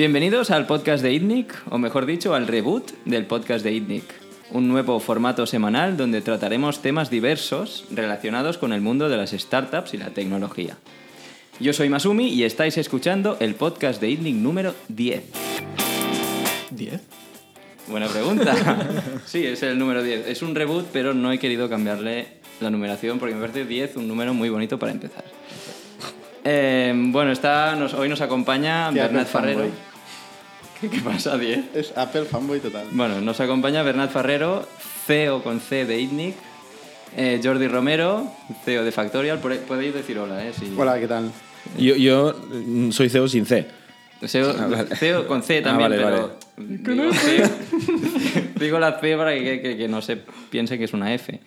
Bienvenidos al podcast de ITNIC, o mejor dicho, al reboot del podcast de ITNIC, un nuevo formato semanal donde trataremos temas diversos relacionados con el mundo de las startups y la tecnología. Yo soy Masumi y estáis escuchando el podcast de ITNIC número 10. ¿10? Buena pregunta. Sí, es el número 10. Es un reboot, pero no he querido cambiarle la numeración porque me parece 10 un número muy bonito para empezar. Eh, bueno, está, nos- hoy nos acompaña Bernat Farrero. fanboy. ¿Qué, qué pasa, 10? Es Apple fanboy total. Bueno, nos acompaña Bernat Farrero, CEO con C de ITNIC, eh, Jordi Romero, CEO de Factorial. Podéis decir hola, ¿eh? Si- Hola, ¿qué tal? Yo, yo mm, soy CEO sin C. CEO, CEO con C también, Ah, vale, pero digo, CEO digo la C para que, que- que no se piense que es una F.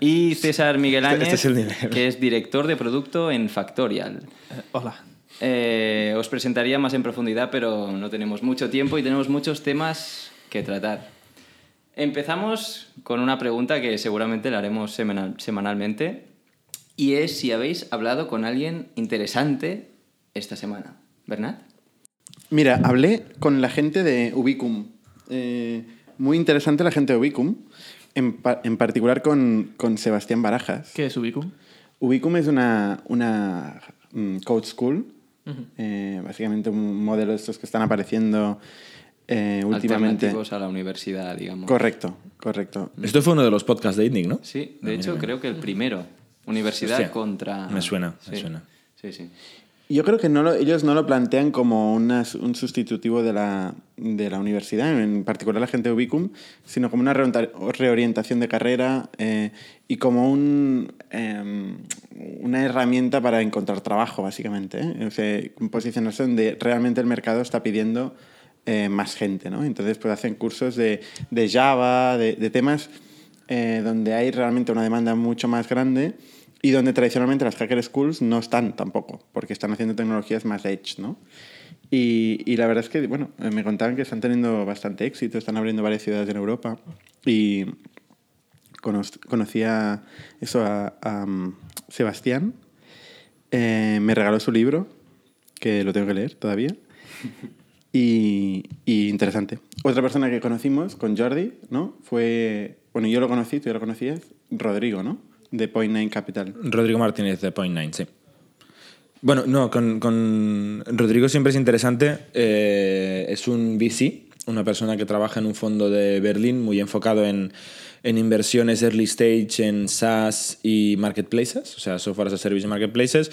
Y César Miguel Este- Áñez, este es nivel. que es director de producto en Factorial. hola. Eh, os presentaría más en profundidad, pero no tenemos mucho tiempo y tenemos muchos temas que tratar. Empezamos con una pregunta que seguramente la haremos semanal- semanalmente y es si habéis hablado con alguien interesante esta semana. ¿Bernat? Mira, hablé con la gente de Ubicum. Eh, muy interesante la gente de Ubicum. En, pa- en particular con, con Sebastián Barajas. ¿Qué es Ubicum? Ubicum es una, una mm, code school. Eh, básicamente un modelo de estos que están apareciendo eh, últimamente. Alternativos a la universidad, digamos. Correcto, correcto. Esto fue uno de los podcasts de ITNIC, ¿no? Sí, de hecho creo que el primero. Universidad Hostia, contra... me suena, me Sí, suena. Sí, sí. Yo creo que no lo- ellos no lo plantean como una- un sustitutivo de la, de la universidad, en particular la gente de Ubicum, sino como una reorienta- reorientación de carrera eh, y como un, em, una herramienta para encontrar trabajo, básicamente. ¿eh? O sea, posicionarse donde realmente el mercado está pidiendo eh, más gente. ¿no? Entonces, pues hacen cursos de, de Java, de, de temas eh, donde hay realmente una demanda mucho más grande y donde tradicionalmente las hacker schools no están tampoco, porque están haciendo tecnologías más edge, ¿no? Y, y la verdad es que, bueno, eh, me contaban que están teniendo bastante éxito, están abriendo varias ciudades en Europa y cono- conocía eso a, um, Sebastián, eh, me regaló su libro, que lo tengo que leer todavía, y, interesante. Otra persona que conocimos con Jordi, ¿no? Fue, bueno, yo lo conocí, tú ya lo conocías, Rodrigo, ¿no? De Point Nine Capital. Rodrigo Martínez de Point Nine, sí. Bueno, no, con, con Rodrigo siempre es interesante. eh, es un VC, una persona que trabaja en un fondo de Berlín muy enfocado en, en inversiones early stage en SaaS y marketplaces, o sea, software as a service y marketplaces.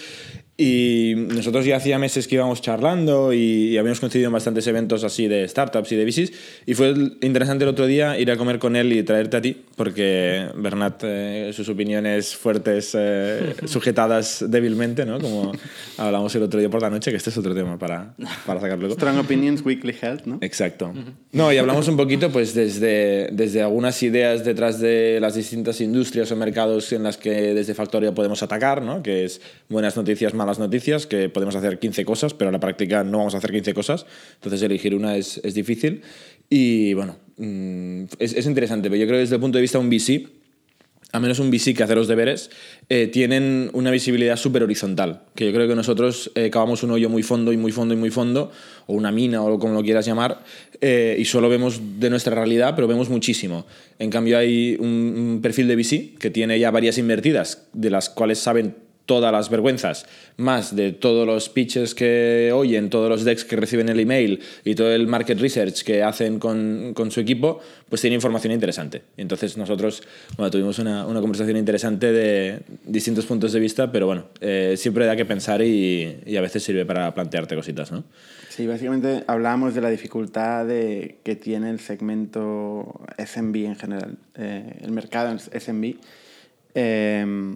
Y nosotros ya hacía meses que íbamos charlando y, y habíamos coincidido en bastantes eventos así de startups y de VCs. Y fue interesante el otro día ir a comer con él y traerte a ti, porque Bernat, eh, sus opiniones fuertes, eh, sujetadas débilmente, ¿no? Como hablamos el otro día por la noche, que este es otro tema para, para sacar luego. Strong Opinions Weekly Health, ¿no? Exacto. No, y hablamos un poquito pues desde, desde algunas ideas detrás de las distintas industrias o mercados en las que desde Factoria podemos atacar, ¿no? que es buenas noticias, malas noticias, que podemos hacer 15 cosas, pero a la práctica no vamos a hacer 15 cosas, entonces elegir una es, es difícil. Y bueno, mm, es, es interesante, pero yo creo que desde el punto de vista de un VC, a menos un VC que hace los deberes, eh, tienen una visibilidad súper horizontal. Que yo creo que nosotros eh, cavamos un hoyo muy fondo y muy fondo y muy fondo, o una mina o como lo quieras llamar, eh, y solo vemos de nuestra realidad, pero vemos muchísimo. En cambio, hay un, un perfil de VC que tiene ya varias invertidas, de las cuales saben todas las vergüenzas, más de todos los pitches que oyen, todos los decks que reciben el email y todo el market research que hacen con, con su equipo, pues tiene información interesante. Entonces nosotros bueno, tuvimos una, una conversación interesante de distintos puntos de vista, pero bueno, eh, siempre da que pensar y, y a veces sirve para plantearte cositas, ¿no? Sí, básicamente hablábamos de la dificultad de, que tiene el segmento SMB en general, eh, el mercado SMB. eh,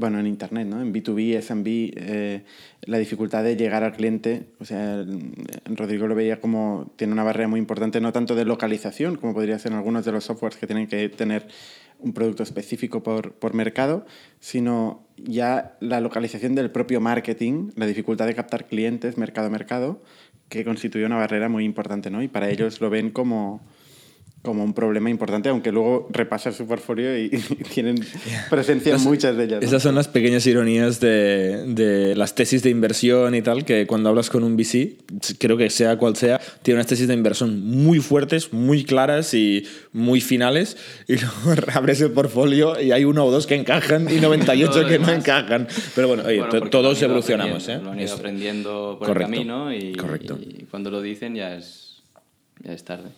bueno, en Internet, ¿no? En B2B, SMB, eh, la dificultad de llegar al cliente, o sea, Rodrigo lo veía como tiene una barrera muy importante, no tanto de localización, como podría ser en algunos de los softwares que tienen que tener un producto específico por, por mercado, sino ya la localización del propio marketing, la dificultad de captar clientes mercado a mercado, que constituye una barrera muy importante, ¿no? Y para ellos lo ven como, como un problema importante, aunque luego repasas su portfolio y, y tienen presencia en muchas de ellas. ¿no? Esas son las pequeñas ironías de, de las tesis de inversión y tal, que cuando hablas con un VC, creo que sea cual sea, tiene unas tesis de inversión muy fuertes, muy claras y muy finales, y luego abres el portfolio y hay uno o dos que encajan y 98 Todo lo que no encajan. Pero bueno, oye, Bueno, todos evolucionamos. ¿eh? Lo han ido aprendiendo por Correcto, el camino y, correcto. y cuando lo dicen ya es, ya es tarde.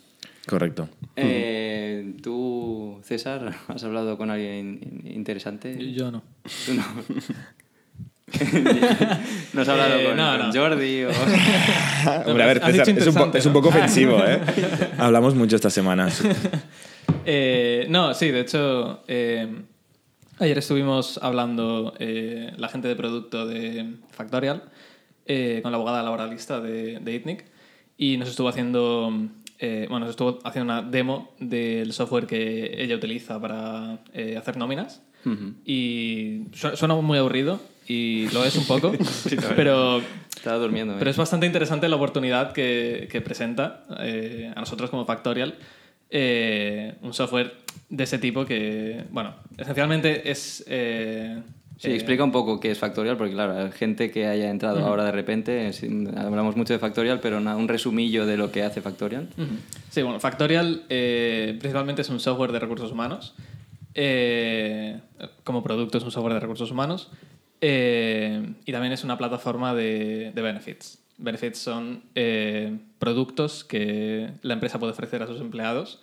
Correcto. Eh, ¿Tú, César, has hablado con alguien in- interesante? Yo no. Tú no. ¿No has hablado Eh, con, no, con no. Jordi? O... Hombre, a ver, César, es un, es un poco ofensivo, ¿eh? Hablamos mucho estas semanas. Eh, no, sí, de hecho, eh, ayer estuvimos hablando eh, la gente de producto de Factorial eh, con la abogada laboralista de, de ITNIC y nos estuvo haciendo, eh, bueno, nos estuvo haciendo una demo del software que ella utiliza para eh, hacer nóminas y su- suena muy aburrido y lo es un poco, pero Estaba durmiendo. ¿eh? pero es bastante interesante la oportunidad que, que presenta eh, a nosotros como Factorial eh, un software de ese tipo que, bueno, esencialmente es... Sí, eh, explica un poco qué es Factorial, porque claro, gente que haya entrado ahora de repente, hablamos mucho de Factorial, pero un resumillo de lo que hace Factorial. Sí, bueno, Factorial eh, principalmente es un software de recursos humanos. Eh, como producto es un software de recursos humanos. Y también es una plataforma de, de benefits. Benefits son productos que la empresa puede ofrecer a sus empleados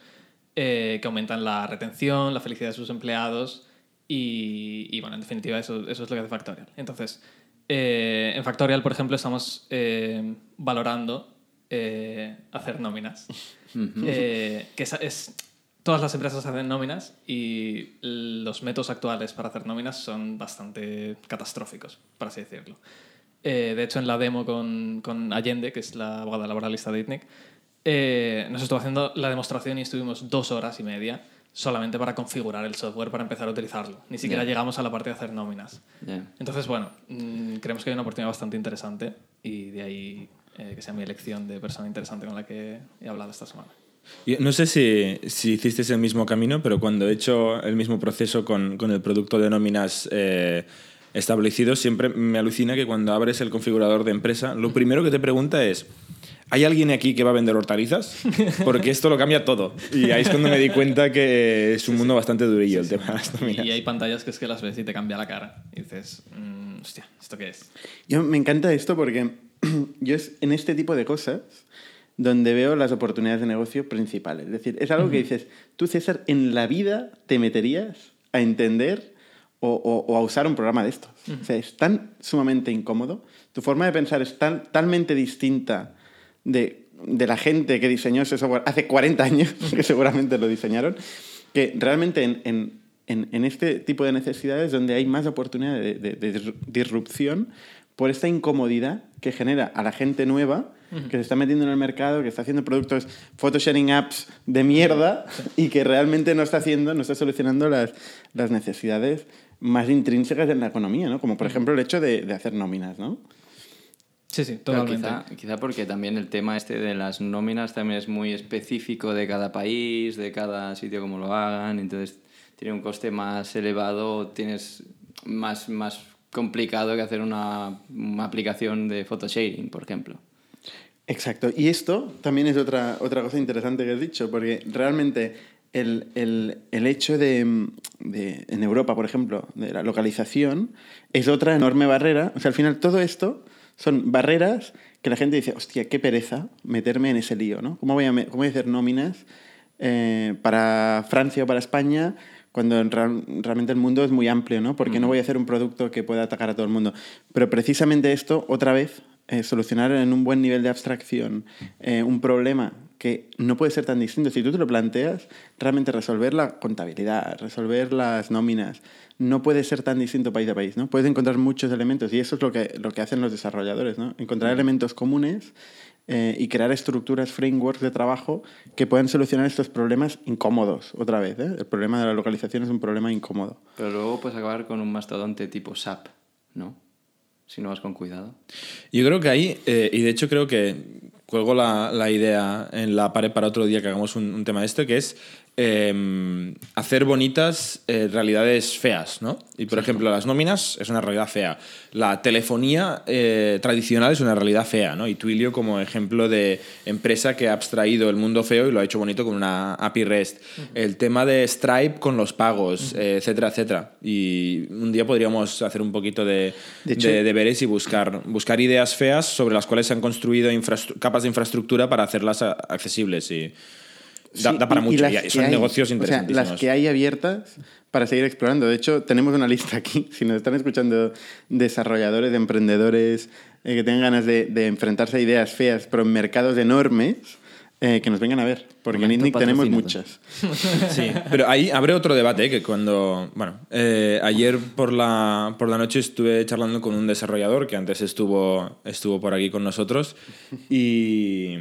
que aumentan la retención, la felicidad de sus empleados y, y, bueno, en definitiva eso, eso es lo que hace Factorial. Entonces, eh, en Factorial, por ejemplo, estamos eh, valorando eh, hacer nóminas. Que es, es- todas las empresas hacen nóminas y los métodos actuales para hacer nóminas son bastante catastróficos, por así decirlo. De hecho, en la demo con, con Allende, que es la abogada laboralista de ITNIC, nos estuvo haciendo la demostración y estuvimos dos horas y media solamente para configurar el software para empezar a utilizarlo. Ni siquiera llegamos a la parte de hacer nóminas. Entonces, bueno, mm, creemos que hay una oportunidad bastante interesante y de ahí eh, que sea mi elección de persona interesante con la que he hablado esta semana. Yo no sé si, si hicisteis el mismo camino, pero cuando he hecho el mismo proceso con, con el producto de nóminas eh, establecido, siempre me alucina que cuando abres el configurador de empresa, lo primero que te pregunta es, ¿hay alguien aquí que va a vender hortalizas? Porque esto lo cambia todo. Y ahí es cuando me di cuenta que es un mundo bastante durillo el tema de las nóminas. Y hay pantallas que es que las ves y te cambia la cara. Y dices, mm, hostia, ¿esto qué es? Yo me encanta esto porque yo es en este tipo de cosas donde veo las oportunidades de negocio principales. Es decir, es algo que dices, tú César, en la vida te meterías a entender o, o- o a usar un programa de estos. O sea, es tan sumamente incómodo, tu forma de pensar es tan, talmente distinta de, de la gente que diseñó ese software hace 40 años, que seguramente lo diseñaron, que realmente en, en- en- en este tipo de necesidades donde hay más oportunidad de, de- de disru- disrupción por esta incomodidad que genera a la gente nueva que se está metiendo en el mercado, que está haciendo productos photosharing apps de mierda y que realmente no está haciendo, no está solucionando las, las necesidades más intrínsecas en la economía, ¿no? Como por ejemplo el hecho de, de hacer nóminas, ¿no? Sí, sí, Pero totalmente. quizá, quizá porque también el tema este de las nóminas también es muy específico de cada país, de cada sitio como lo hagan, entonces tiene un coste más elevado, tienes más, más complicado que hacer una, una aplicación de photosharing, por ejemplo. Exacto. Y esto también es otra, otra cosa interesante que has dicho, porque realmente el, el- el hecho de, de, en Europa, por ejemplo, de la localización, es otra enorme barrera. O sea, al final todo esto son barreras que la gente dice, hostia, qué pereza meterme en ese lío, ¿no? ¿Cómo voy a, cómo voy a hacer nóminas eh, para Francia o para España cuando en real- realmente el mundo es muy amplio, ¿no? Porque no voy a hacer un producto que pueda atacar a todo el mundo. Pero precisamente esto, otra vez, eh, solucionar en un buen nivel de abstracción eh, un problema que no puede ser tan distinto. Si tú te lo planteas, realmente resolver la contabilidad, resolver las nóminas, no puede ser tan distinto país a país, ¿no? Puedes encontrar muchos elementos y eso es lo que, lo que hacen los desarrolladores, ¿no? Encontrar elementos comunes eh, y crear estructuras, frameworks de trabajo que puedan solucionar estos problemas incómodos, otra vez, ¿eh? El problema de la localización es un problema incómodo. Pero luego puedes acabar con un mastodonte tipo SAP, ¿no? Si no vas con cuidado. Yo creo que ahí, eh, y de hecho creo que cuelgo la, la idea en la pared para otro día que hagamos un, un tema de esto, que es eh, hacer bonitas eh, realidades feas, ¿no? Y por ejemplo, las nóminas es una realidad fea. La telefonía eh, tradicional es una realidad fea, ¿no? Y Twilio como ejemplo de empresa que ha abstraído el mundo feo y lo ha hecho bonito con una API REST. El tema de Stripe con los pagos, eh, etcétera, etcétera. Y un día podríamos hacer un poquito de, De hecho- de deberes y buscar, buscar ideas feas sobre las cuales se han construido capas de infraestructura para hacerlas accesibles y da, Sí, da para y- mucho. Y que son hay, negocios o sea, interesantísimos. las que hay abiertas para seguir explorando. De hecho, tenemos una lista aquí. Si nos están escuchando desarrolladores, emprendedores eh, que tengan ganas de, de enfrentarse a ideas feas, pero en mercados enormes, eh, que nos vengan a ver. Porque en Momento ITNIC tenemos patrocínate. muchas. Sí, pero ahí abre otro debate, ¿eh? que cuando, bueno, eh, ayer por la, por la noche estuve charlando con un desarrollador que antes estuvo, estuvo por aquí con nosotros y,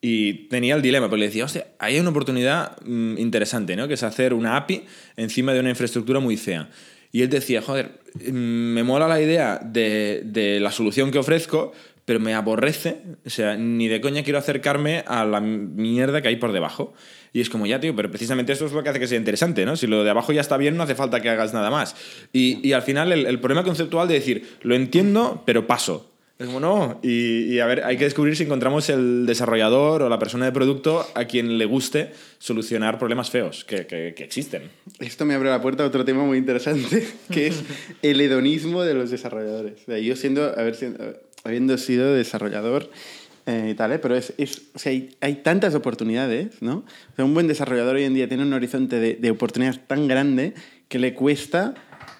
y tenía el dilema, porque le decía, hostia, hay una oportunidad mm, interesante, ¿no? Que es hacer una API encima de una infraestructura muy fea. Y él decía, joder, mm, me mola la idea de, de la solución que ofrezco, pero me aborrece, o sea, ni de coña quiero acercarme a la mierda que hay por debajo. Y es como, ya, tío, pero precisamente eso es lo que hace que sea interesante, ¿no? Si lo de abajo ya está bien, no hace falta que hagas nada más. Y, y al final el, el problema conceptual de decir, lo entiendo, pero paso. Es como, no, y, y a ver, hay que descubrir si encontramos el desarrollador o la persona de producto a quien le guste solucionar problemas feos que, que- existen. Esto me abre la puerta a otro tema muy interesante, que es el hedonismo de los desarrolladores. O sea, yo siendo, haber sido- habiendo sido desarrollador eh, tal, ¿eh? pero es, es- o sea, hay, hay tantas oportunidades, ¿no? O sea, un buen desarrollador hoy en día tiene un horizonte de, de oportunidades tan grande que le cuesta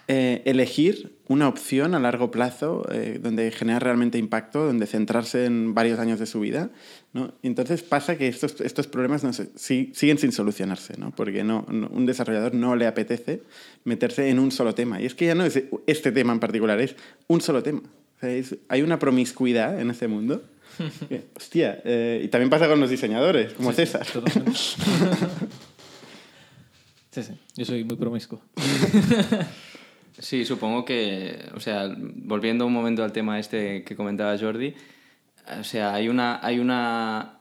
eh, elegir una opción a largo plazo eh, donde generar realmente impacto, donde centrarse en varios años de su vida. ¿no? Y Entonces pasa que estos, estos problemas no se- sí- siguen sin solucionarse, ¿no? porque no, no- un desarrollador no le apetece meterse en un solo tema. Y es que ya no es este tema en particular, es un solo tema. O sea, es- hay una promiscuidad en este mundo. que, hostia, eh, y también pasa con los diseñadores, como César. Totalmente. Sí, sí. Yo soy muy promiscuo. Sí, supongo que, o sea, volviendo un momento al tema este que comentaba Jordi, o sea, hay una, hay una,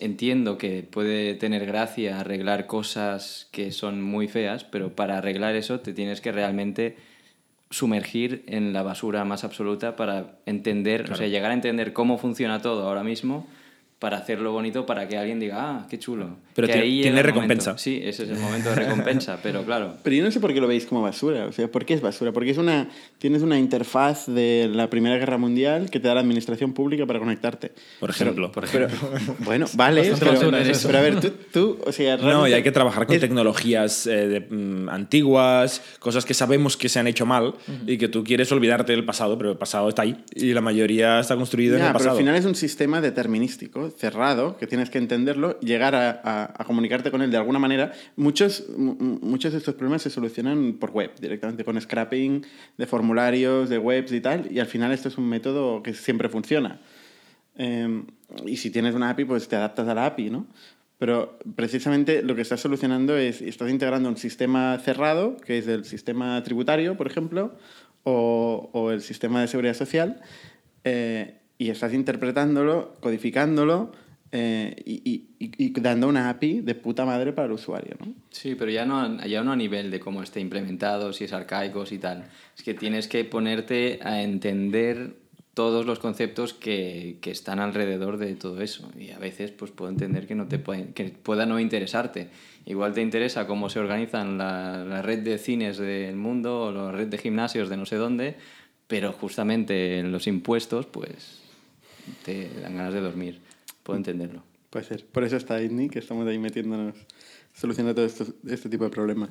entiendo que puede tener gracia arreglar cosas que son muy feas, pero para arreglar eso te tienes que realmente sumergir en la basura más absoluta para entender, o sea, llegar a entender cómo funciona todo ahora mismo para hacerlo bonito para que alguien diga, ah, qué chulo. Pero Que tiene- ahí tiene el momento. recompensa. Sí, ese es el momento de recompensa, pero claro. Pero yo no sé por qué lo veis como basura. O sea, ¿por qué es basura? Porque es una, tienes una interfaz de la Primera Guerra Mundial que te da la administración pública para conectarte. Por ejemplo. Por Pero, bueno, vale, pero, basura es eso. pero a ver, tú, tú o sea, No, y hay que trabajar con es- tecnologías eh, de, mm, antiguas, cosas que sabemos que se han hecho mal y que tú quieres olvidarte del pasado, pero el pasado está ahí y la mayoría está construido en Ya, el pero pasado. al final es un sistema determinístico, cerrado, que tienes que entenderlo, llegar a, comunicarte con él de alguna manera. Muchos, mu- mu- muchos de estos problemas se solucionan por web, directamente con scrapping de formularios, de webs y tal, y al final esto es un método que siempre funciona. Eh, y si tienes una API, pues te adaptas a la API, ¿no? Pero precisamente lo que estás solucionando es, estás integrando un sistema cerrado, que es el sistema tributario, por ejemplo, o, o el sistema de seguridad social, eh, y estás interpretándolo, codificándolo eh, y, y- y- dando una API de puta madre para el usuario, ¿no? Sí, pero ya no, ya no a nivel de cómo esté implementado, si es arcaicos y tal. Es que tienes que ponerte a entender todos los conceptos que, que están alrededor de todo eso. Y a veces pues puedo entender que, no te pueden- que pueda no interesarte. Igual te interesa cómo se organizan la, la red de cines del mundo o la red de gimnasios de no sé dónde, pero justamente en los impuestos pues te dan ganas de dormir. Puedo entenderlo. Puede ser. Por eso está ITNI, que estamos ahí metiéndonos, solucionando todo esto, este tipo de problemas.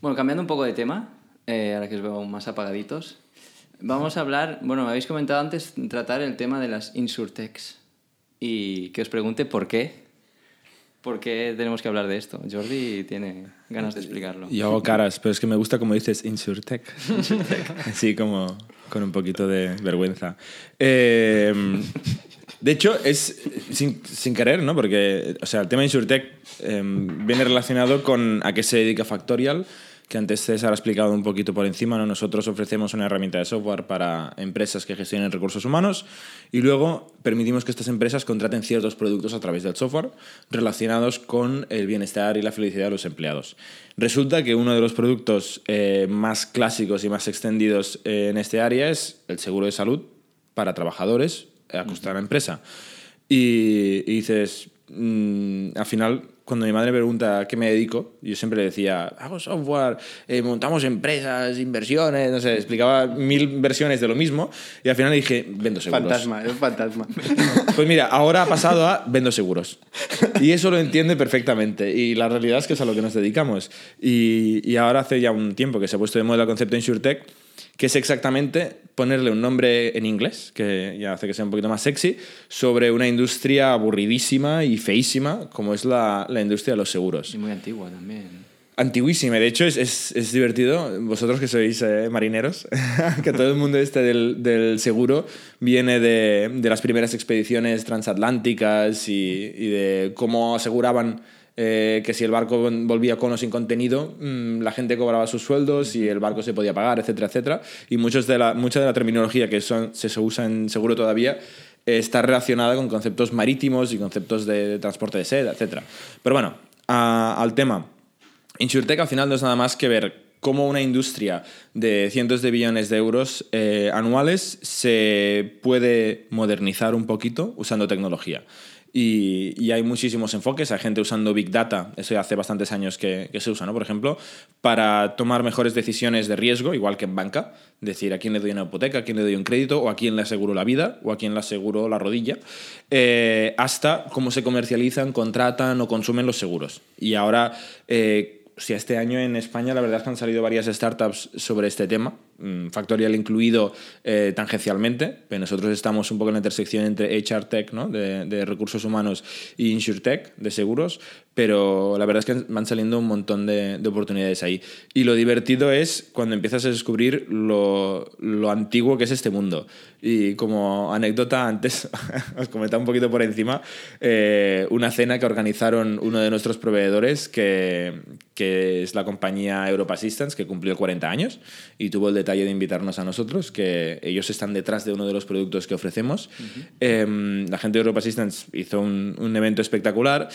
Bueno, cambiando un poco de tema, eh, ahora que os veo más apagaditos, vamos a hablar, bueno, me habéis comentado antes tratar el tema de las insurtechs y que os pregunte por qué. ¿Por qué tenemos que hablar de esto? Jordi tiene ganas de explicarlo. Yo hago caras, pero es que me gusta como dices Insurtech. Así como con un poquito de vergüenza. Eh, de hecho, es sin, sin querer, ¿no? Porque, o sea, el tema de Insurtech eh, viene relacionado con a qué se dedica Factorial, que antes César ha explicado un poquito por encima. ¿no? Nosotros ofrecemos una herramienta de software para empresas que gestionen recursos humanos y luego permitimos que estas empresas contraten ciertos productos a través del software relacionados con el bienestar y la felicidad de los empleados. Resulta que uno de los productos eh, más clásicos y más extendidos eh, en este área es el seguro de salud para trabajadores a costa de la empresa. Y, y dices, mm, al final cuando mi madre me pregunta a qué me dedico, yo siempre le decía, hago software, eh, montamos empresas, inversiones, no sé, explicaba mil versiones de lo mismo y al final dije, vendo seguros. Fantasma, es un fantasma. Pues mira, ahora ha pasado a vendo seguros. Y eso lo entiende perfectamente. Y la realidad es que es a lo que nos dedicamos. Y, y ahora hace ya un tiempo que se ha puesto de moda el concepto InsurTech, que es exactamente ponerle un nombre en inglés, que ya hace que sea un poquito más sexy, sobre una industria aburridísima y feísima, como es la, la industria de los seguros. Y muy antigua también. Antiguísima, de hecho es, es, es divertido, vosotros que sois eh, marineros, que todo el mundo este del, del seguro viene de, de, las primeras expediciones transatlánticas y, y de cómo aseguraban eh, que si el barco volvía con o sin contenido, mmm, la gente cobraba sus sueldos y el barco se podía pagar, etcétera, etcétera. Y muchos de la, mucha de la terminología que son, se usa en seguro todavía eh, está relacionada con conceptos marítimos y conceptos de, de transporte de seda, etcétera. Pero bueno, a, al tema. InsurTech al final no es nada más que ver cómo una industria de cientos de billones de euros eh, anuales se puede modernizar un poquito usando tecnología. Y, hay muchísimos enfoques. Hay gente usando Big Data, eso hace bastantes años que, que, se usa, ¿no? Por ejemplo, para tomar mejores decisiones de riesgo, igual que en banca. Decir a quién le doy una hipoteca, a quién le doy un crédito, o a quién le aseguro la vida, o a quién le aseguro la rodilla, eh, hasta cómo se comercializan, contratan o consumen los seguros. Y ahora. Eh, si este año en España la verdad es que han salido varias startups sobre este tema, Factorial incluido eh, tangencialmente, nosotros estamos un poco en la intersección entre HR Tech, de, de recursos humanos, y InsurTech, de seguros, pero la verdad es que van saliendo un montón de, de, oportunidades ahí. Y lo divertido es cuando empiezas a descubrir lo, antiguo que es este mundo. Y como anécdota, antes os comentaba un poquito por encima, eh, una cena que organizaron uno de nuestros proveedores, que, es la compañía Europa Assistance, que cumplió 40 años y tuvo el detalle de invitarnos a nosotros, que ellos están detrás de uno de los productos que ofrecemos. Uh -huh. eh, la gente de Europa Assistance hizo un, un evento espectacular.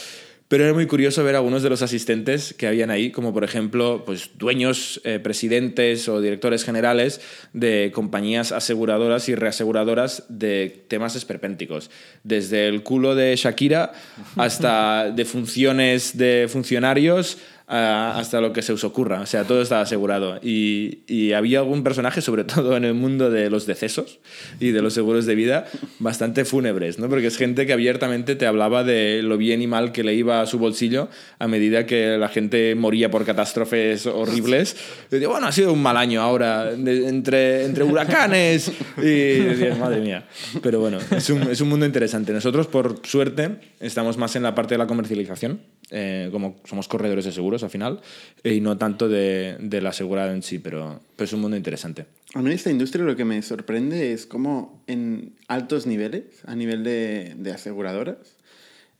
Pero era muy curioso ver algunos de los asistentes que habían ahí, como por ejemplo pues, dueños, eh, presidentes o directores generales de compañías aseguradoras y reaseguradoras de temas esperpénticos. Desde el culo de Shakira hasta de funciones de funcionarios hasta lo que se os ocurra. O sea, todo estaba asegurado. Y, y, había algún personaje, sobre todo en el mundo de los decesos y de los seguros de vida, bastante fúnebres, ¿no? Porque es gente que abiertamente te hablaba de lo bien y mal que le iba a su bolsillo a medida que la gente moría por catástrofes horribles. Y decía, bueno, ha sido un mal año ahora, entre, entre huracanes. Y decías, madre mía. Pero bueno, es un, es un mundo interesante. Nosotros, por suerte, estamos más en la parte de la comercialización, eh, como somos corredores de seguros al final, y no tanto de, de la asegurada en sí, pero, pero, es un mundo interesante. A mí esta industria lo que me sorprende es cómo en altos niveles, a nivel de, de aseguradoras,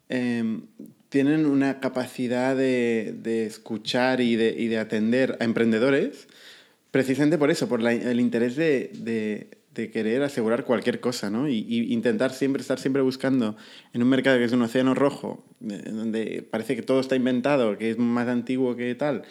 eh, tienen una capacidad de, de escuchar y y de, atender a emprendedores, precisamente por eso, por la, el interés de, de querer asegurar cualquier cosa, ¿no? Y, intentar siempre estar siempre buscando en un mercado que es un océano rojo, donde parece que todo está inventado, que es más antiguo que tal,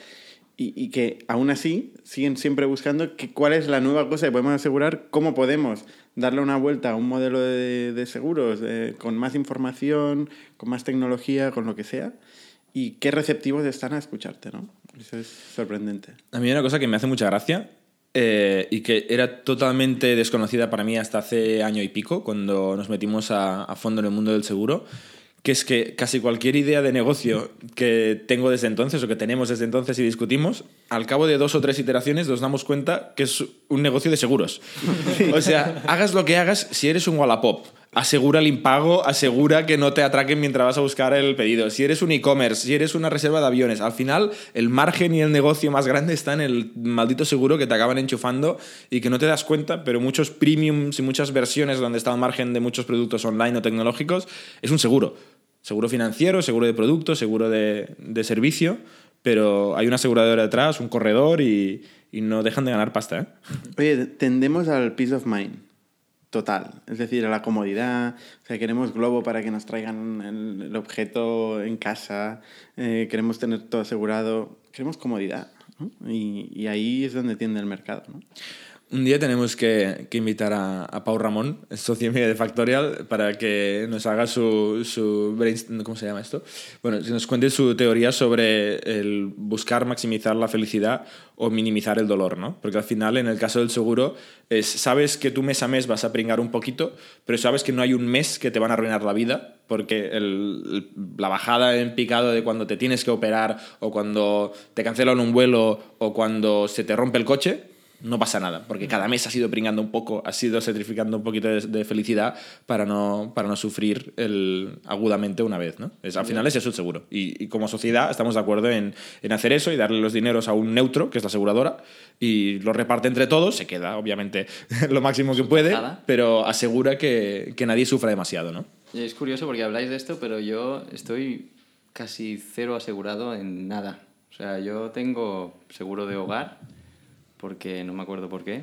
y, que aún así siguen siempre buscando que, cuál es la nueva cosa que podemos asegurar, cómo podemos darle una vuelta a un modelo de, de seguros eh, con más información, con más tecnología, con lo que sea, y qué receptivos están a escucharte, ¿no? Eso es sorprendente. A mí hay una cosa que me hace mucha gracia eh, y que era totalmente desconocida para mí hasta hace año y pico, cuando nos metimos a, a, fondo en el mundo del seguro, que es que casi cualquier idea de negocio que tengo desde entonces o que tenemos desde entonces y discutimos, al cabo de dos o tres iteraciones nos damos cuenta que es un negocio de seguros. O sea, hagas lo que hagas, si eres un Wallapop, asegura el impago, asegura que no te atraquen mientras vas a buscar el pedido. Si eres un e-commerce, si eres una reserva de aviones, al final el margen y el negocio más grande está en el maldito seguro que te acaban enchufando y que no te das cuenta, pero muchos premiums y muchas versiones donde está el margen de muchos productos online o tecnológicos es un seguro. Seguro financiero, seguro de producto, seguro de, servicio, pero hay una aseguradora detrás, un corredor y, y no dejan de ganar pasta. ¿eh? Oye, tendemos al peace of mind total, es decir, a la comodidad. O sea, queremos Globo para que nos traigan el, objeto en casa, eh, queremos tener todo asegurado, queremos comodidad. Y, y, ahí es donde tiende el mercado. Un día tenemos que, que invitar a, a, Pau Ramón, socio de Factorial, para que nos haga su, su ¿cómo se llama esto? Bueno, que nos cuente su teoría sobre el buscar maximizar la felicidad o minimizar el dolor, ¿no? Porque al final, en el caso del seguro, es, sabes que tú mes a mes vas a pringar un poquito, pero sabes que no hay un mes que te van a arruinar la vida, porque el, la bajada en picado de cuando te tienes que operar o cuando te cancelan un vuelo o cuando se te rompe el coche, no pasa nada, porque cada mes has ido pringando un poco, has ido sacrificando un poquito de, de, felicidad para no, para no sufrir el, agudamente una vez. ¿no? Es, al final es eso el seguro. Y, y, como sociedad estamos de acuerdo en, en, hacer eso y darle los dineros a un neutro, que es la aseguradora, y lo reparte entre todos, se queda obviamente lo máximo que puede, pero asegura que, que nadie sufra demasiado. ¿no? Es curioso porque habláis de esto, pero yo estoy casi cero asegurado en nada. O sea, yo tengo seguro de hogar porque no me acuerdo por qué.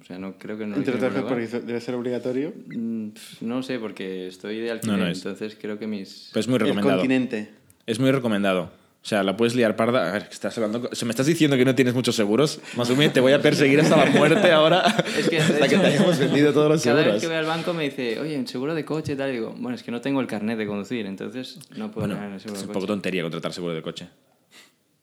O sea, no creo que no. ¿Entre otras cosas porque debe ser obligatorio? Mm, no sé, porque estoy de alquiler, no, no entonces creo que mis. Pues es muy recomendado. El continente. Es muy recomendado. O sea, la puedes liar parda. A ver, estás hablando. ¿Se me estás diciendo que no tienes muchos seguros? Más o menos te voy a perseguir hasta la muerte ahora. Es que, hasta que te hayamos vendido todos los cada seguros. Cada vez que voy al banco me dice, oye, un seguro de coche y tal. Y digo, bueno, es que no tengo el carnet de conducir, entonces no puedo bueno, ganar el seguro Es de un coche. poco tontería contratar seguro de coche.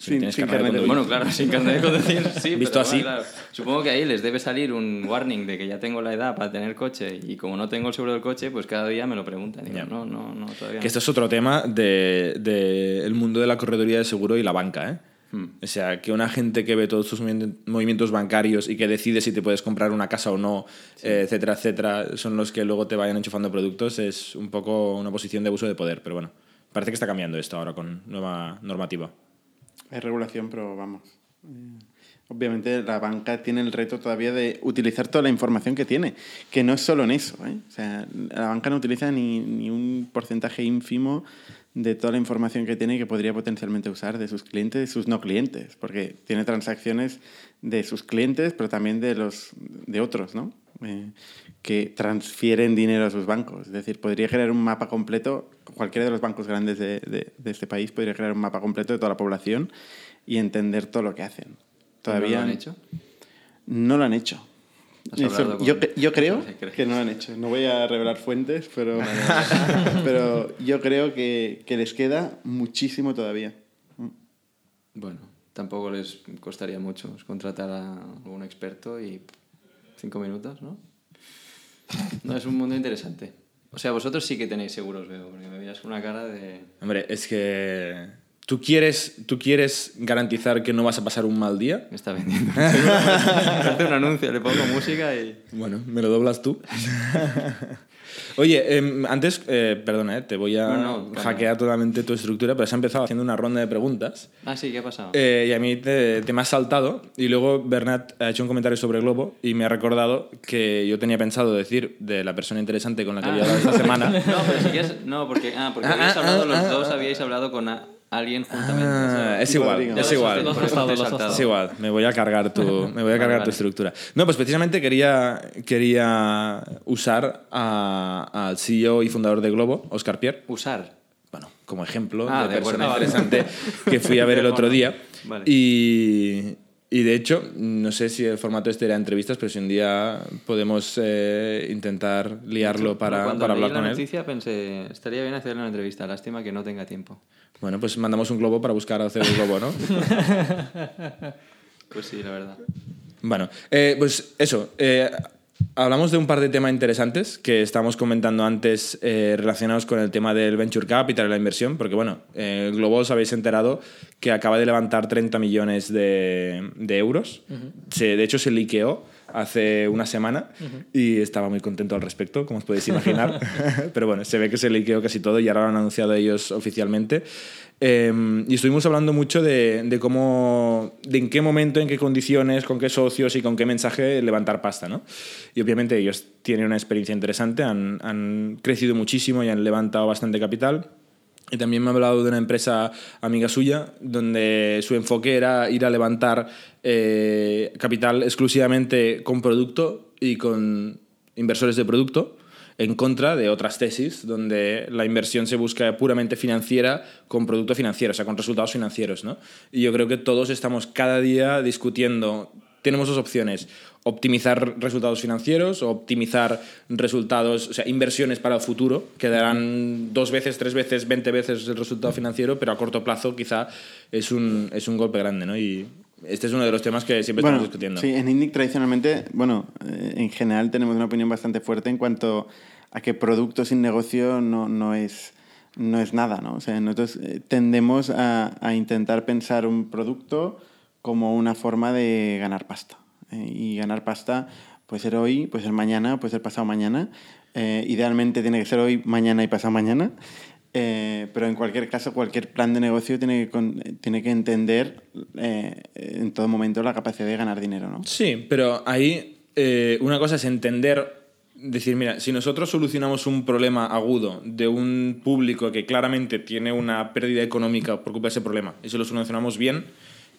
Si sin, sin carnet de conducir. Bueno, claro, sin carnet de conducir, sí. Visto pero, así. Bueno, claro. Supongo que ahí les debe salir un warning de que ya tengo la edad para tener coche y como no tengo el seguro del coche, pues cada día me lo preguntan. Y no, no, no, todavía Que no. esto es otro tema del de, el mundo de la correduría de seguro y la banca, ¿eh? Hmm. O sea, que una gente que ve todos tus movimi- movimientos bancarios y que decide si te puedes comprar una casa o no, eh, etcétera, etcétera, son los que luego te vayan enchufando productos, es un poco una posición de abuso de poder. Pero bueno, parece que está cambiando esto ahora con nueva normativa. Hay regulación, pero vamos. eh, Obviamente la banca tiene el reto todavía de utilizar toda la información que tiene, que no es solo en eso. ¿eh? O sea, la banca no utiliza ni, ni un porcentaje ínfimo de toda la información que tiene que podría potencialmente usar de sus clientes sus no clientes, porque tiene transacciones de sus clientes, pero también de los de otros, ¿no? Eh, que transfieren dinero a sus bancos. Es decir, podría crear un mapa completo, cualquiera de los bancos grandes de, de, de este país podría crear un mapa completo de toda la población y entender todo lo que hacen. Todavía ¿No lo han hecho? No lo han hecho. ¿Has Eso- hablado con- yo, yo creo que no lo han hecho. No voy a revelar fuentes, pero, pero yo creo que, que les queda muchísimo todavía. Bueno, tampoco les costaría mucho contratar a algún experto y cinco minutos, ¿no? No, es un mundo interesante. O sea, vosotros sí que tenéis seguros, veo, porque me veías con una cara de... Hombre, es que tú quieres, tú quieres garantizar que no vas a pasar un mal día. Me está vendiendo. Hace un anuncio, le pongo música y... Bueno, me lo doblas tú. Oye, em, antes, eh, perdona, eh, te voy a No, no, hackear totalmente tu estructura, pero se ha empezado haciendo una ronda de preguntas Ah, sí, ¿qué ha pasado? eh, y a mí te, te me has saltado y luego Bernat ha hecho un comentario sobre Globo y me ha recordado que yo tenía pensado decir de la persona interesante con la que había hablado esta semana. No, pero si quieres... No, porque, ah, porque Ah, habíais ah, hablado, ah, los ah, dos ah. habíais hablado con a- alguien juntamente. Ah, es igual, es igual. Los los. Es igual, me voy a cargar tu, me voy a Vale, cargar vale. tu estructura. No, pues precisamente quería, quería usar al CEO y fundador de Globo, Oscar Pierre, Usar. bueno, como ejemplo Ah, de de persona acuerdo. interesante que fui a ver el otro día. Vale. Y, y de hecho, no sé si el formato este era entrevistas, pero si un día podemos eh, intentar liarlo para, Cuando para leí hablar la con él. noticia pensé, estaría bien hacerle una entrevista. Lástima que no tenga tiempo. Bueno, pues mandamos un globo para buscar hacer el globo, ¿no? Pues sí, la verdad. Bueno, eh, pues eso. eh, hablamos de un par de temas interesantes que estábamos comentando antes eh, relacionados con el tema del venture capital y la inversión, porque bueno, eh, Globo os habéis enterado que acaba de levantar 30 millones de, de euros. Se- de hecho, se liqueó hace una semana y estaba muy contento al respecto, como os podéis imaginar. Pero bueno, se ve que se liqueó casi todo y ahora lo han anunciado ellos oficialmente. Eh, y estuvimos hablando mucho de, de cómo, de en qué momento, en qué condiciones, con qué socios y con qué mensaje levantar pasta, ¿no? Y obviamente ellos tienen una experiencia interesante, han, han crecido muchísimo y han levantado bastante capital. Y también me ha hablado de una empresa amiga suya, donde su enfoque era ir a levantar eh, capital exclusivamente con producto y con inversores de producto, en contra de otras tesis, donde la inversión se busca puramente financiera con producto financiero, o sea, con resultados financieros. ¿no? Y yo creo que todos estamos cada día discutiendo, tenemos dos opciones, optimizar resultados financieros o optimizar resultados, o sea, inversiones para el futuro, que darán dos veces, tres veces, veinte veces el resultado financiero, pero a corto plazo quizá es un, es un golpe grande, ¿no? Y este es uno de los temas que siempre Bueno, estamos discutiendo. Sí, en INDIC tradicionalmente, bueno, eh, en general tenemos una opinión bastante fuerte en cuanto a que producto sin negocio no, no, es, no es nada, ¿no? O sea, nosotros eh, tendemos a, a intentar pensar un producto como una forma de ganar pasta. Eh, y ganar pasta puede ser hoy, puede ser mañana, puede ser pasado mañana. Eh, idealmente tiene que ser hoy, mañana y pasado mañana. Eh, pero en cualquier caso, cualquier plan de negocio tiene que, con- tiene que entender eh, en todo momento la capacidad de ganar dinero, ¿no? Sí, pero ahí eh, una cosa es entender, decir, mira, si nosotros solucionamos un problema agudo de un público que claramente tiene una pérdida económica por culpa de ese problema y si lo solucionamos bien,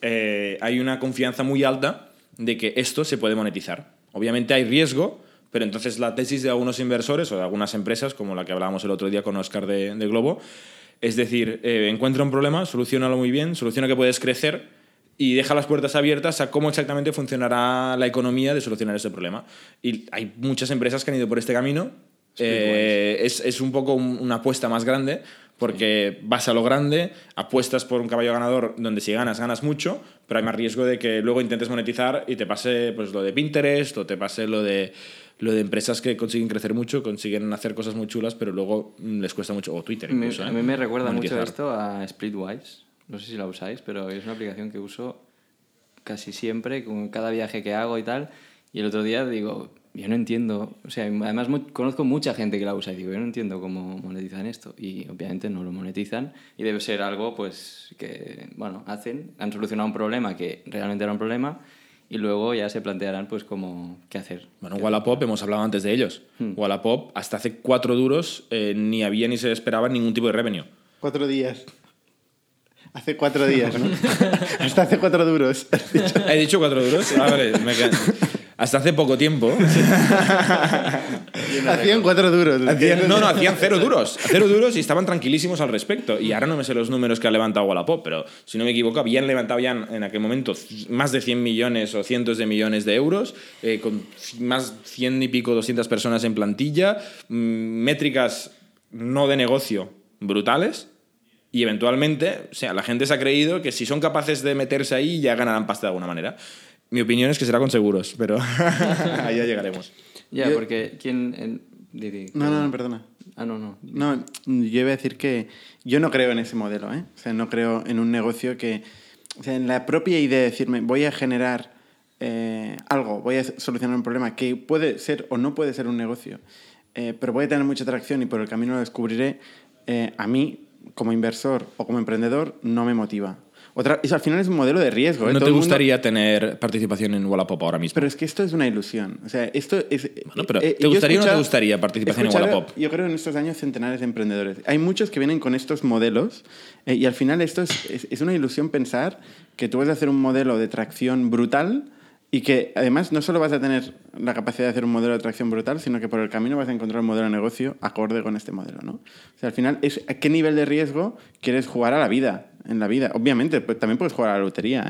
eh, hay una confianza muy alta de que esto se puede monetizar. Obviamente hay riesgo, pero entonces la tesis de algunos inversores o de algunas empresas, como la que hablábamos el otro día con Oscar de, de Globo, es decir, eh, encuentra un problema, solucionalo muy bien, soluciona que puedes crecer y deja las puertas abiertas a cómo exactamente funcionará la economía de solucionar ese problema. Y hay muchas empresas que han ido por este camino. Eh, es, es un poco un- una apuesta más grande porque vas a lo grande, apuestas por un caballo ganador donde si ganas, ganas mucho, pero hay más riesgo de que luego intentes monetizar y te pase pues, lo de Pinterest o te pase lo de, lo de empresas que consiguen crecer mucho, consiguen hacer cosas muy chulas, pero luego mm, les cuesta mucho, o Twitter Me- incluso. a ¿eh? mí me recuerda mucho esto a Splitwise. No sé si la usáis, pero es una aplicación que uso casi siempre, con cada viaje que hago y tal. Y el otro día digo, yo no entiendo, o sea, además mu- conozco mucha gente que la usa y digo, yo no entiendo cómo monetizan esto. Y obviamente no lo monetizan y debe ser algo pues que, bueno, hacen, han solucionado un problema que realmente era un problema y luego ya se plantearán pues cómo, qué hacer. Bueno, Wallapop, hemos hablado antes de ellos. Wallapop, hasta hace cuatro duros, eh, ni había ni se esperaba ningún tipo de revenue. Cuatro días. Hace cuatro días, ¿no? Hasta hace cuatro duros. ¿He dicho cuatro duros? Ah, vale, me quedan- Hasta hace poco tiempo. Hacían cuatro duros. Hacían- no, no, hacían cero duros. Cero duros y estaban tranquilísimos al respecto. Y ahora no me sé los números que ha levantado Wallapop, pero si no me equivoco, habían levantado ya en, en aquel momento más de 100 millones o cientos de millones de euros, eh, con más 100 y pico, 200 personas en plantilla, mm, métricas no de negocio brutales. Y eventualmente, o sea, la gente se ha creído que si son capaces de meterse ahí ya ganarán pasta de alguna manera. Mi opinión es que será con seguros, pero ahí ya llegaremos. Ya, Yo- porque ¿quién...? en- No, no, no, perdona. Ah, no, no. No, yo iba a decir que yo no creo en ese modelo, ¿eh? O sea, no creo en un negocio que... O sea, en la propia idea de decirme, voy a generar eh, algo, voy a solucionar un problema que puede ser o no puede ser un negocio, eh, pero puede tener mucha atracción y por el camino lo descubriré, eh, a mí, como inversor o como emprendedor, no me motiva. Otra, eso al final es un modelo de riesgo. ¿eh? ¿No Todo te el mundo- gustaría tener participación en Wallapop ahora mismo? Pero es que esto es una ilusión. O sea, esto es. Bueno, pero eh, ¿te yo he gustaría o no te gustaría participación en Wallapop? Yo creo en estos años centenares de emprendedores. Hay muchos que vienen con estos modelos eh, y al final esto es, es- es una ilusión pensar que tú vas a hacer un modelo de tracción brutal y que además no solo vas a tener la capacidad de hacer un modelo de tracción brutal, sino que por el camino vas a encontrar un modelo de negocio acorde con este modelo. ¿no? O sea, al final, es ¿a qué nivel de riesgo quieres jugar a la vida? En la vida. Obviamente, pues, también puedes jugar a la lotería.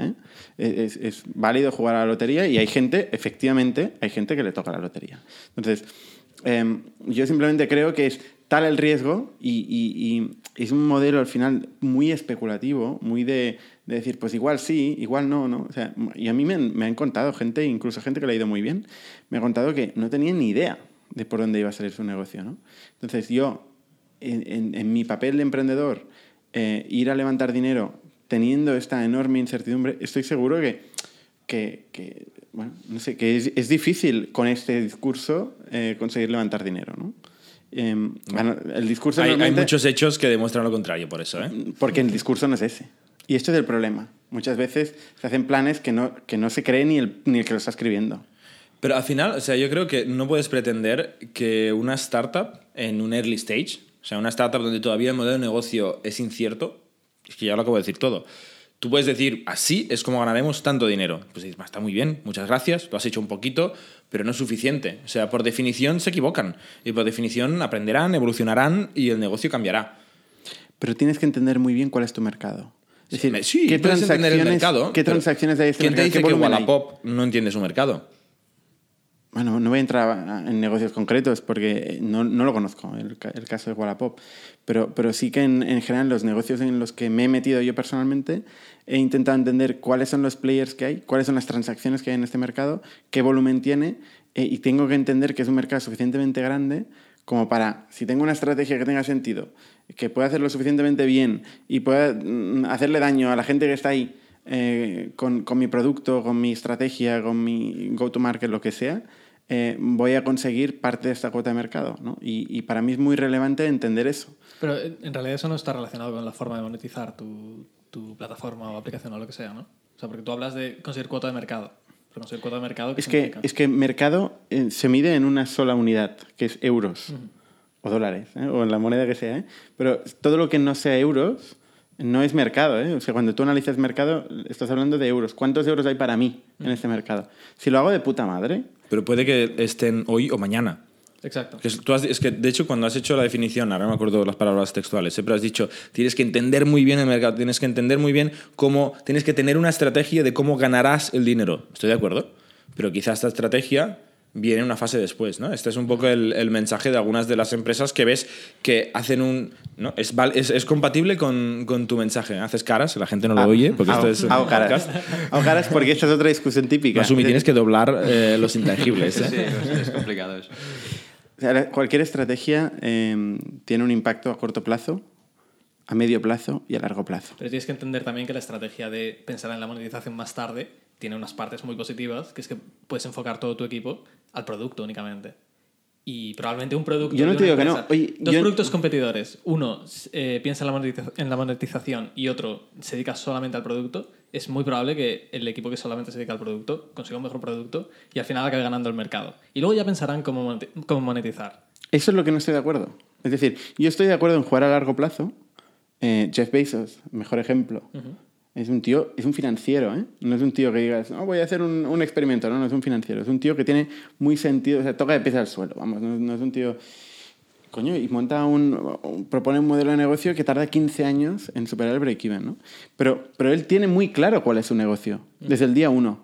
¿eh? Es, es válido jugar a la lotería y hay gente, efectivamente, hay gente que le toca la lotería. Entonces, eh, yo simplemente creo que es tal el riesgo y, y- y es un modelo al final muy especulativo, muy de, de decir, pues igual sí, igual no, ¿no? O sea, y a mí me han, me han contado gente, incluso gente que le ha ido muy bien, me ha contado que no tenía ni idea de por dónde iba a salir su negocio, ¿no? Entonces yo, en, en- en mi papel de emprendedor, eh, ir a levantar dinero teniendo esta enorme incertidumbre, estoy seguro que, que, que, bueno, no sé, que es, es difícil con este discurso eh, conseguir levantar dinero, ¿no? Em, bueno, el discurso Hay, hay muchos hechos que demuestran lo contrario, por eso. ¿eh? porque el discurso no es ese. Y esto es el problema. Muchas veces se hacen planes que no, que no se cree ni el, ni el que lo está escribiendo. Pero al final, o sea, yo creo que no puedes pretender que una startup en un early stage, O sea, una startup donde todavía el modelo de negocio es incierto, es que ya lo acabo de decir todo. Tú puedes decir, así es como ganaremos tanto dinero. Pues dices, "Va, está muy bien, muchas gracias, lo has hecho un poquito, pero no es suficiente. O sea, por definición se equivocan y por definición aprenderán, evolucionarán y el negocio cambiará. Pero tienes que entender muy bien cuál es tu mercado. Es decir, Me- sí, ¿qué entender el transacciones, mercado. ¿qué transacciones hay en este ¿Quién te mercado? dice ¿Qué que volumen hay? Wallapop no entiende su mercado? Bueno, no voy a entrar en negocios concretos porque no, no lo conozco, el, el caso de Wallapop. Pero, pero sí que en, en general los negocios en los que me he metido yo personalmente he intentado entender cuáles son los players que hay, cuáles son las transacciones que hay en este mercado, qué volumen tiene eh, y tengo que entender que es un mercado suficientemente grande como para, si tengo una estrategia que tenga sentido, que pueda hacerlo suficientemente bien y pueda mm, hacerle daño a la gente que está ahí eh, con, con mi producto, con mi estrategia, con mi go-to-market, lo que sea, eh, voy a conseguir parte de esta cuota de mercado. ¿no? Y, y para mí es muy relevante entender eso. Pero eh, en realidad eso no está relacionado con la forma de monetizar tu, tu plataforma o aplicación o lo que sea, ¿no? O sea, porque tú hablas de conseguir cuota de mercado. Pero conseguir cuota de mercado, ¿qué Es que, es que mercado eh, se mide en una sola unidad, que es euros o dólares, ¿eh? o en la moneda que sea. ¿eh? Pero todo lo que no sea euros no es mercado. ¿eh? O sea, cuando tú analizas mercado, estás hablando de euros. ¿Cuántos euros hay para mí en este mercado? Si lo hago de puta madre, Pero puede que estén hoy o mañana. Exacto. Que es, tú has- es que, de hecho, cuando has hecho la definición, ahora me acuerdo las palabras textuales, siempre has dicho, tienes que entender muy bien el mercado, tienes que entender muy bien cómo, tienes que tener una estrategia de cómo ganarás el dinero. Estoy de acuerdo, pero quizás esta estrategia viene una fase después, ¿no? Este es un poco el, el mensaje de algunas de las empresas que ves que hacen un... ¿no? Es, es, es compatible con, con tu mensaje. Haces caras, la gente no lo Ah, oye, porque hago- esto es un hago caras. podcast. Hago caras porque esta es otra discusión típica. Masumi, Es tienes que doblar eh, los intangibles. ¿eh? Sí, es, complicado eso. Cualquier estrategia eh, tiene un impacto a corto plazo, a medio plazo y a largo plazo. Pero tienes que entender también que la estrategia de pensar en la monetización más tarde tiene unas partes muy positivas, que es que puedes enfocar todo tu equipo al producto únicamente. Y probablemente un producto. Yo no te digo que no. Oye, dos yo- productos competidores. Uno eh, piensa en la, monetiza- en la monetización y otro se dedica solamente al producto. Es muy probable que el equipo que solamente se dedica al producto consiga un mejor producto y al final acabe ganando el mercado. Y luego ya pensarán cómo, cómo monetizar. Eso es lo que no estoy de acuerdo. Es decir, yo estoy de acuerdo en jugar a largo plazo. Eh, Jeff Bezos, mejor ejemplo. Es un tío, es un financiero, ¿eh? No es un tío que digas, no, voy a hacer un, un experimento, no, no es un financiero. Es un tío que tiene muy sentido, o sea, toca de pies al suelo, vamos, no, no es un tío... Coño, y monta un, propone un modelo de negocio que tarda 15 años en superar el break-even, ¿no? Pero, pero él tiene muy claro cuál es su negocio, desde el día uno.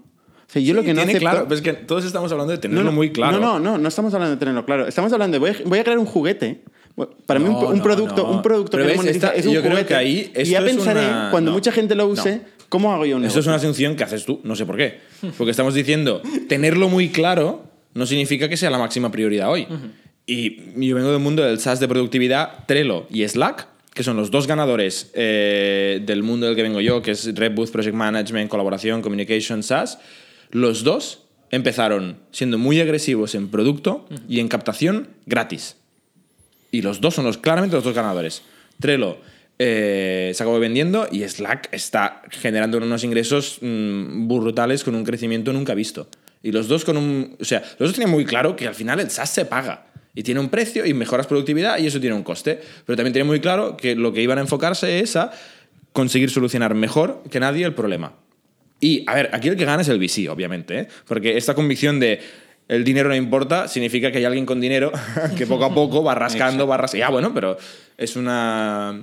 O sea, yo lo que no Tiene acepto- claro, pero es que todos estamos hablando de tenerlo muy claro. no, no, no, no estamos hablando de tenerlo claro. Estamos hablando de voy a, voy a crear un juguete. Bueno, Para mí un, No, un no, producto, no. un producto Pero que ves, no monetiza esta- es un yo creo juguete. que ahí y esto ya es pensaré una- cuando no. mucha gente lo use, ¿cómo hago yo un Eso es una asunción que haces tú, no sé por qué. Porque estamos diciendo, tenerlo muy claro no significa que sea la máxima prioridad hoy. Y yo vengo del mundo del SaaS de productividad, Trello y Slack, que son los dos ganadores eh, del mundo del que vengo yo, que es Red Booth Project Management, colaboración, communication, SaaS. Los dos empezaron siendo muy agresivos en producto y en captación gratis. Y los dos son los, claramente los dos ganadores. Trello eh, se acabó vendiendo y Slack está generando unos ingresos mm, brutales con un crecimiento nunca visto. Y los dos con un... O sea, los dos tenían muy claro que al final el SaaS se paga. Y tiene un precio y mejoras productividad y eso tiene un coste. Pero también tiene muy claro que lo que iban a enfocarse es a conseguir solucionar mejor que nadie el problema. Y, a ver, aquí el que gana es el VC, obviamente, ¿eh? porque esta convicción de el dinero no importa significa que hay alguien con dinero que poco a poco va rascando, va rascando. Ya, bueno, pero es una,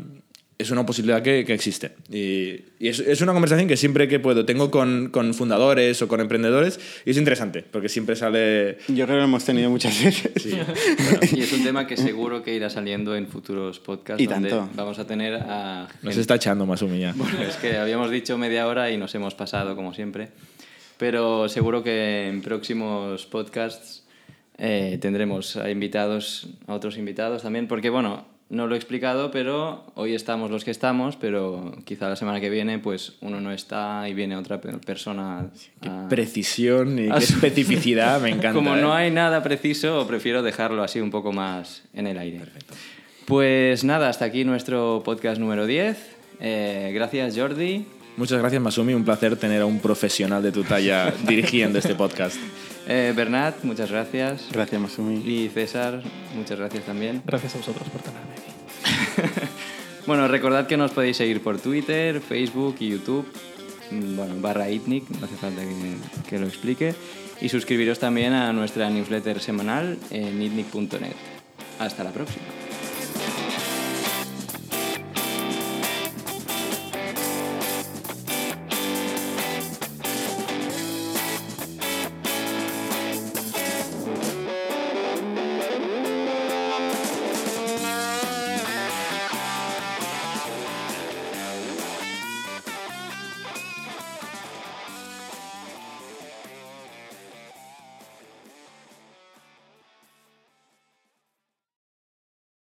es una posibilidad que, que existe. Y, y es, es una conversación que siempre que puedo tengo con, con fundadores o con emprendedores y es interesante, porque siempre sale... Yo creo que lo hemos tenido muchas veces. Y es un tema que seguro que irá saliendo en futuros podcasts Y donde tanto. vamos a tener a... Nos está echando más humilla. Bueno, es que habíamos dicho media hora y nos hemos pasado como siempre. Pero seguro que en próximos podcasts eh, tendremos a invitados, a otros invitados también, porque bueno, no lo he explicado, pero hoy estamos los que estamos, pero quizá la semana que viene pues uno no está y viene otra pe- persona. Qué a- precisión y qué especificidad, me encanta. Como ¿eh? no hay nada preciso, prefiero dejarlo así un poco más en el aire. Pues nada, hasta aquí nuestro podcast número 10. Eh, gracias Jordi. Muchas gracias, Masumi. Un placer tener a un profesional de tu talla dirigiendo este podcast. Eh, Bernat, muchas gracias. Gracias, Masumi. Y César, muchas gracias también. Gracias a vosotros por tenerme aquí. bueno, recordad que nos podéis seguir por Twitter, Facebook y YouTube. Mm, Bueno, barra itnic, no hace falta que, que lo explique. Y suscribiros también a nuestra newsletter semanal en itnic.net. Hasta la próxima.